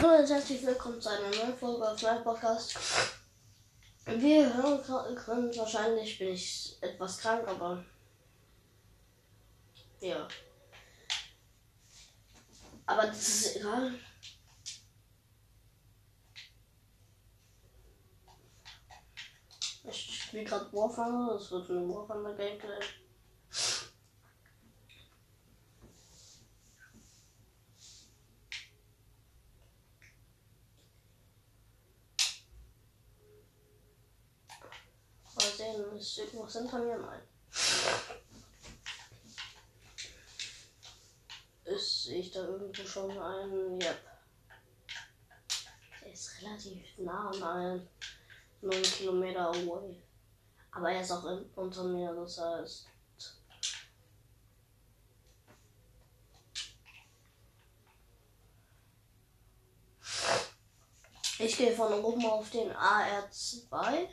Hallo und herzlich willkommen zu einer neuen Folge auf meinem Podcast. Wir hören können, wahrscheinlich bin ich etwas krank, aber ja. Aber das ist egal. Ich spiele gerade Warhammer, das wird ein Warhammer Gameplay. Mal sehen, ist irgendwas hinter mir? Nein. Ist, sehe ich da irgendwo schon einen? Yep. Der ist relativ nah an einen 9 Kilometer away. Aber er ist auch in, unter mir, das heißt. Ich gehe von oben auf den AR2.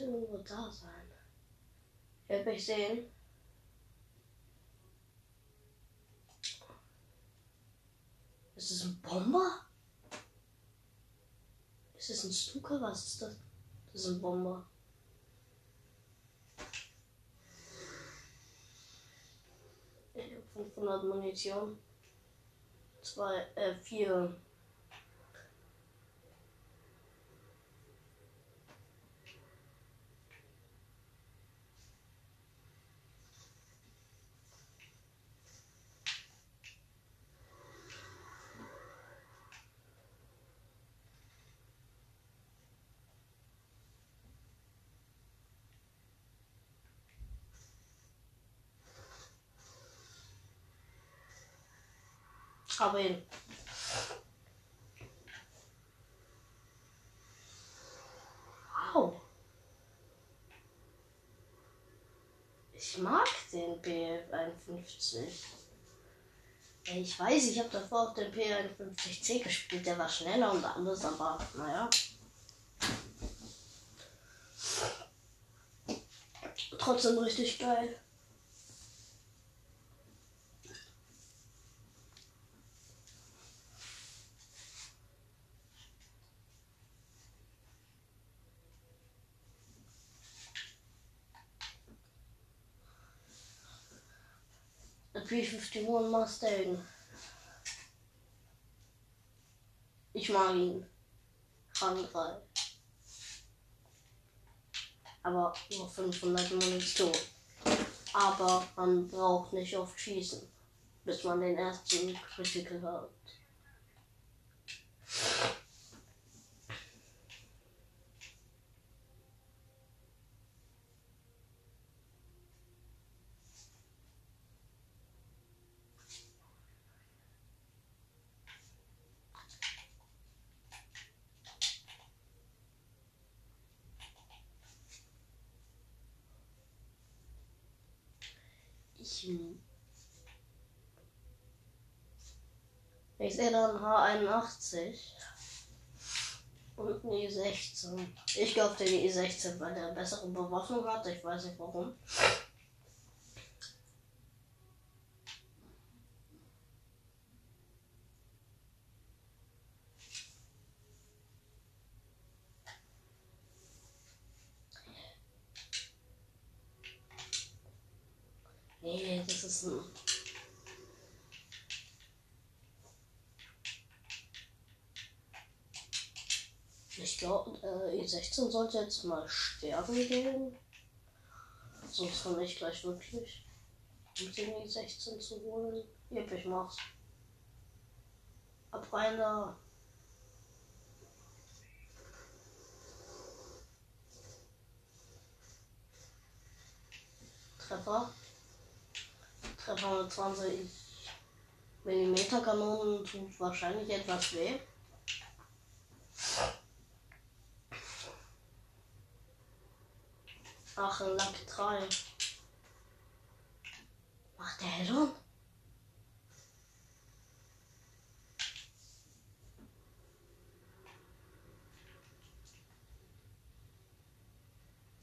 Irgendwo da sein. Hab ich sehen. Ist es ein Bomber? Ist es ein Stuka? Was ist das? Das ist ein Bomber. Ich habe 500 Munition. Zwei, äh, vier. Ihn. Wow. Ich mag den P51. Ich weiß, ich habe davor auch den P51C gespielt. Der war schneller und alles, aber naja. Trotzdem richtig geil. The P51 Mustang. Ich mag ihn. Rang 3. Aber nur 500 Munition. Aber man braucht nicht oft schießen, bis man den ersten Critical hat. Ich, ich sehe dann H81 und ein E16. Ich glaube den E16, weil der bessere Bewaffnung hat. Ich weiß nicht warum. Nee, das ist ein. Ich glaube, äh, E16 sollte jetzt mal sterben gehen. Sonst komme ich gleich wirklich. Um den E16 zu holen. Yep, ich mach's. Ab rein da. Treffer. Treffer mit 20 mm Kanonen tut wahrscheinlich etwas weh. Ach, ein Lack 3. Macht der Head-On?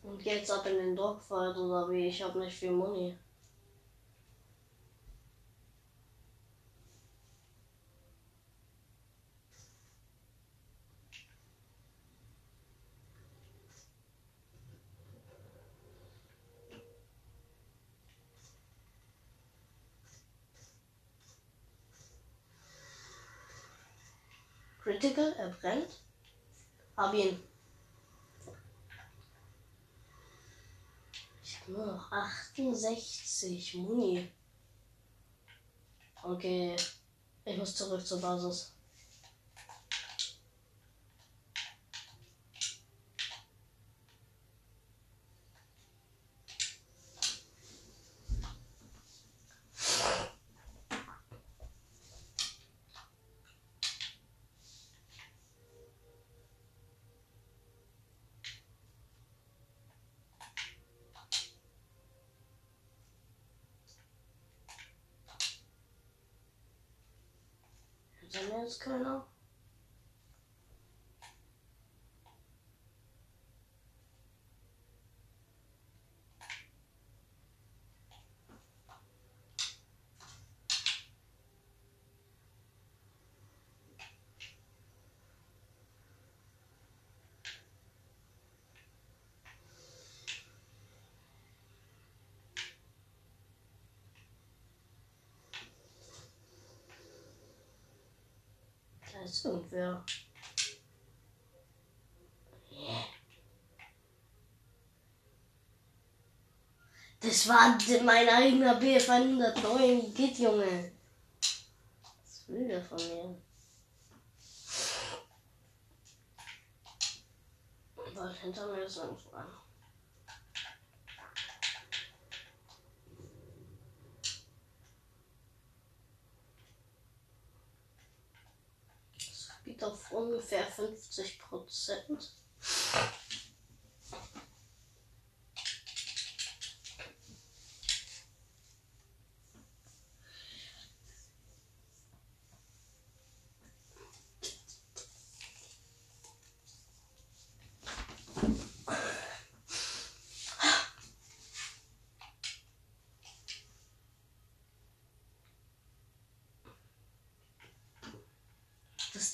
Und jetzt ab in den Dogfight oder wie? Ich habe nicht viel Muni. Critical, er brennt. Hab ihn. Ich habe nur noch 68 Muni. Okay. Ich muss zurück zur Basis. Dann jetzt keiner. Da ist irgendwer. Das war mein eigener BF 109. Geht, Junge. Was will der von mir? Weil hinter mir ist irgendwo. Das liegt auf ungefähr 50 Prozent.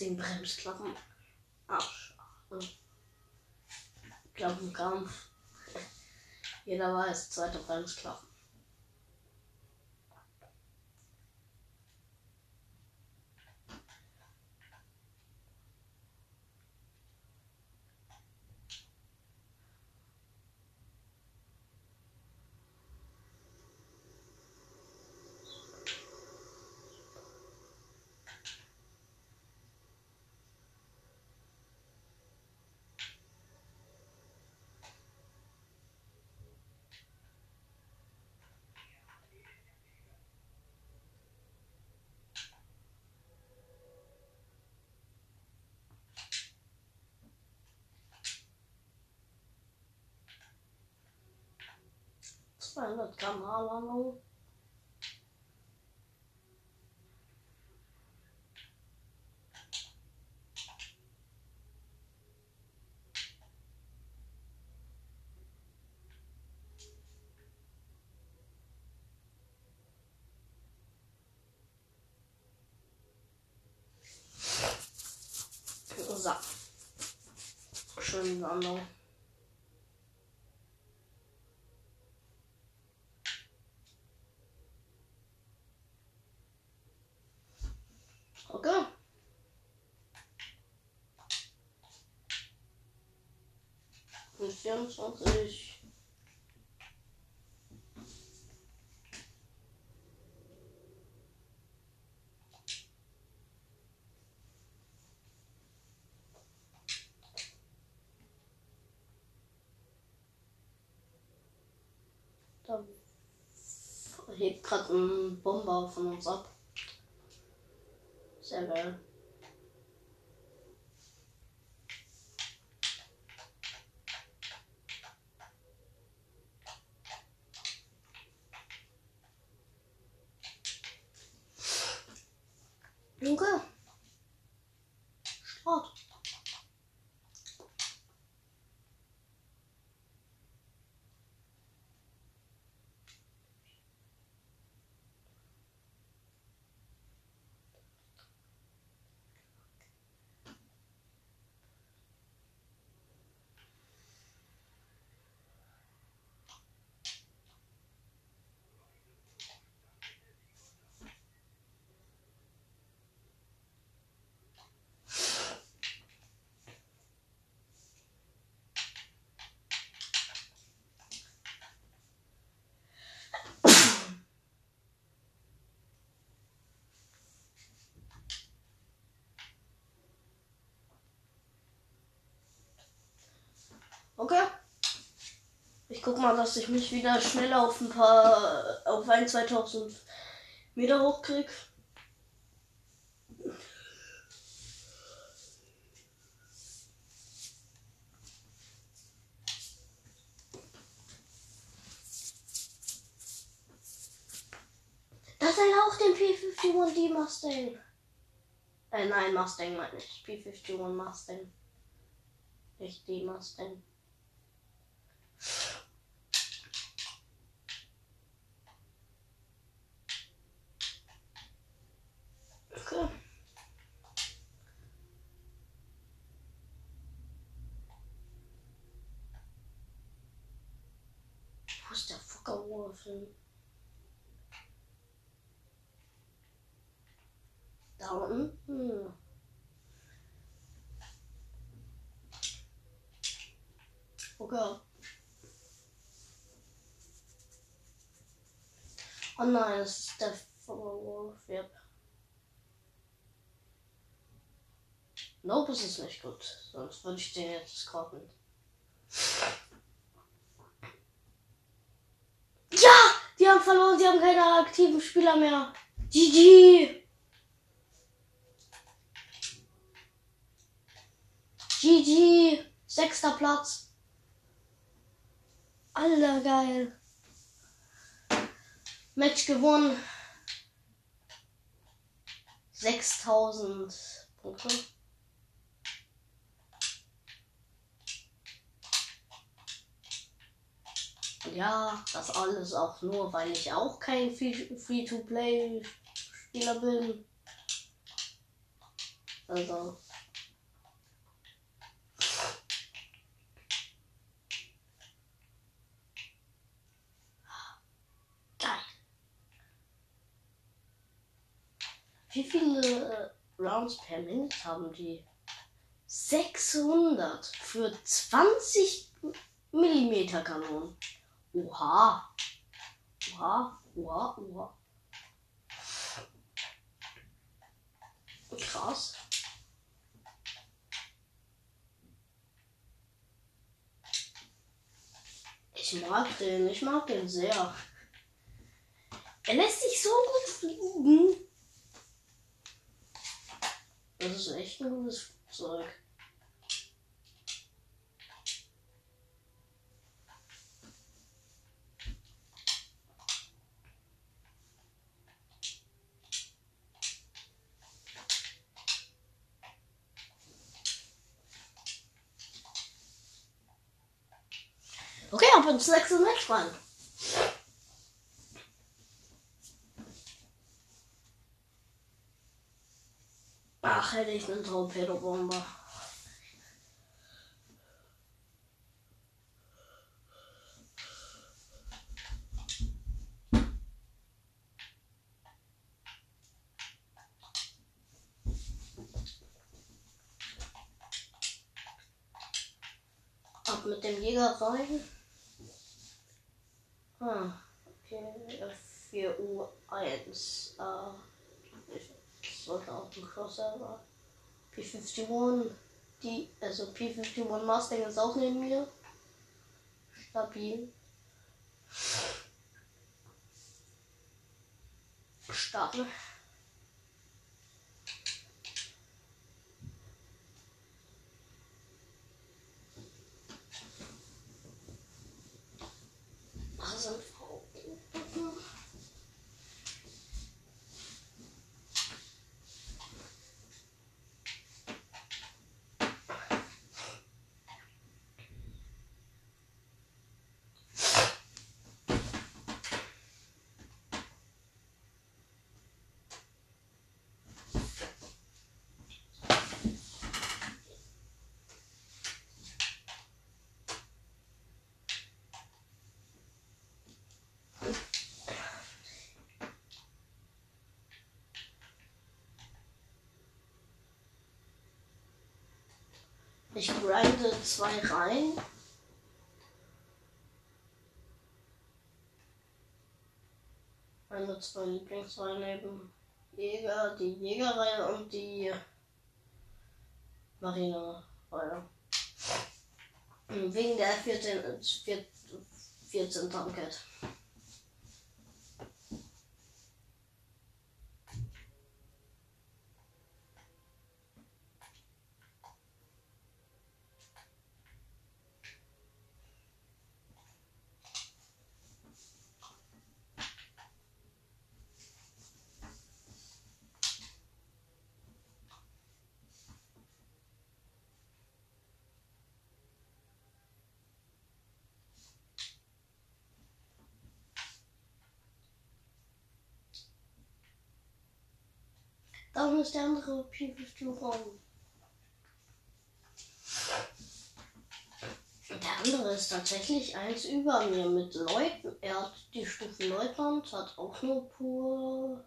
Das Ding Bremsklappen. Arsch. Klappenkampf. Jeder weiß, zweite Bremsklappen. Zweihundert Gramm Haarlandung. So. Schön Landung. Okay. 24. Da hebt gerade ein Bomber von uns ab. Sehr geil. Guck mal, dass ich mich wieder schnell auf ein paar, auf ein 2000 Meter hochkrieg. Das ist auch den P51D Mustang. Äh, nein, Mustang meine ich. P51 Mustang. Nicht die Mustang. Wo ist der Fuckerwurf Da unten. Okay. Oh nein, das ist der Fuckerwurf. Yep. Nope, es ist nicht gut. Sonst würde ich den jetzt kaufen. Ja! Die haben verloren, sie haben keine aktiven Spieler mehr. GG! GG! Sechster Platz. Alter, geil. Match gewonnen. 6000 Punkte. Ja, das alles auch nur, weil ich auch kein Free-to-Play-Spieler bin. Also. Geil. Wie viele Rounds per Minute haben die? 600 für 20 Millimeter Kanonen. Oha. Oha, oha, oha. Krass. Ich mag den, ich mag den sehr. Er lässt sich so gut fliegen. Das ist echt ein gutes Flugzeug. Ab ins nächste Match rein. Ach, hätte ich einen Torpedobomber. Ab mit dem Jäger rein. Ah, okay, F4U1. Äh, ich sollte auch ein Crossover. P51, die, also P51 Mustang ist auch neben mir. Stabil. Starten. Also, Ich grinde zwei rein. Meine zwei Lieblingsreihen neben Jäger, die Jägerreihe und die Marinereihe. Wegen der 14, 14 Tanket. Da ist der andere P50 Der andere ist tatsächlich eins über mir mit Leuten. Er hat die Stufe Leutnant, hat auch nur pur,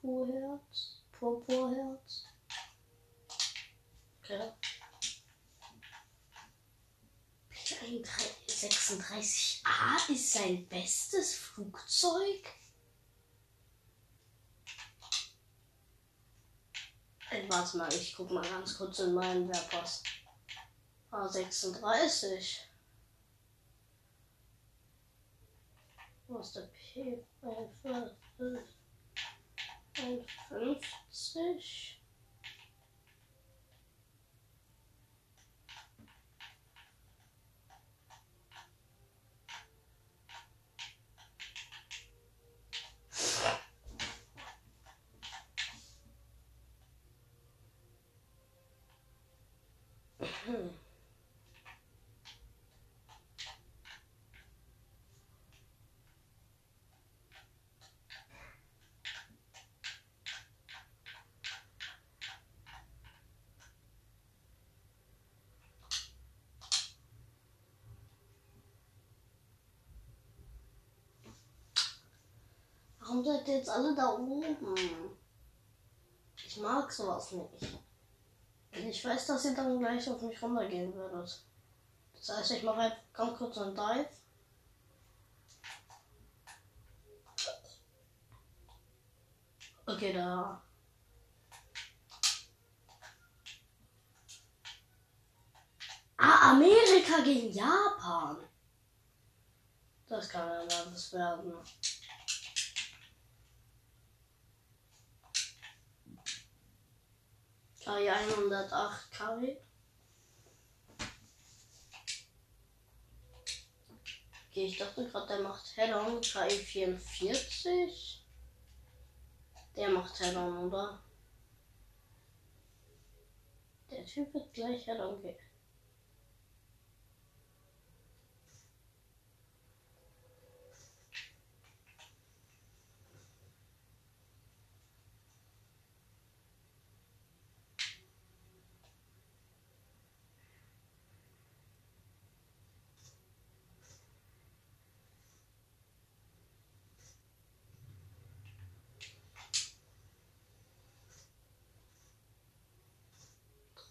pur Herz. Pur, pur Herz. Okay. 36a ist sein bestes Flugzeug. Warte mal, ich guck mal ganz kurz in meinen Werpass. A36. Wo ist der P? 51. Hm. Seid ihr jetzt alle da oben? Ich mag sowas nicht. Ich weiß, dass ihr dann gleich auf mich runtergehen würdet. Das heißt, ich mache einfach ganz kurz einen Dive. Okay, da. Ah, Amerika gegen Japan. Das kann ja alles werden. KI 108 KW. Okay, ich dachte gerade, der macht Head-On KI 44. Der macht Head-On, oder? Der Typ wird gleich Head-On gehen.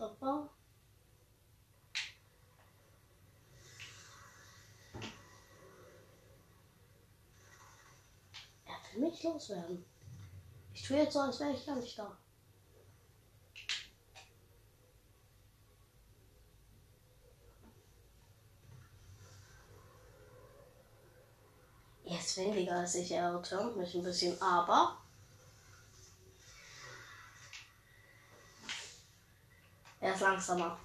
Papa. Er will mich loswerden. Ich tue jetzt so, als wäre ich gar nicht da. Er ist weniger als ich, er turnt mich ein bisschen, aber Er ist langsamer.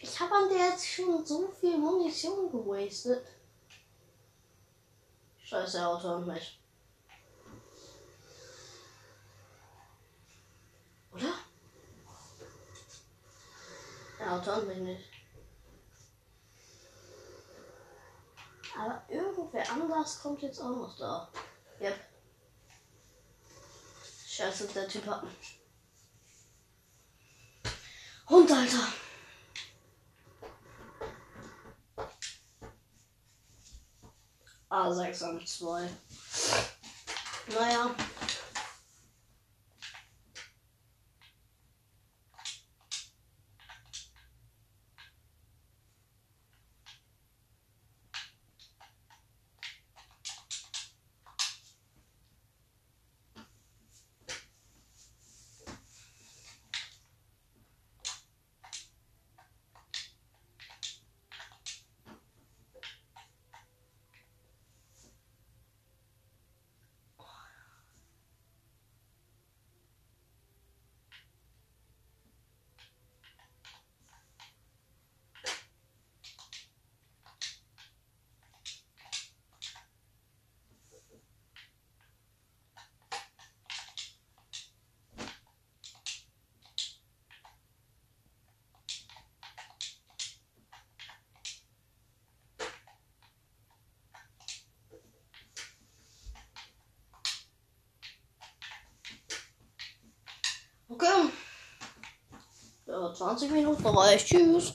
Ich habe an der jetzt schon so viel Munition gewastet. Scheiße, Auto und mich. Oder? Der Auto und mich nicht. Aber irgendwer anders kommt jetzt auch noch da. Yep. Scheiße, der Typ hat. Hund, Alter. A6 an 2. Naja. Okay. Ja, 20 Minuten reicht. Tschüss.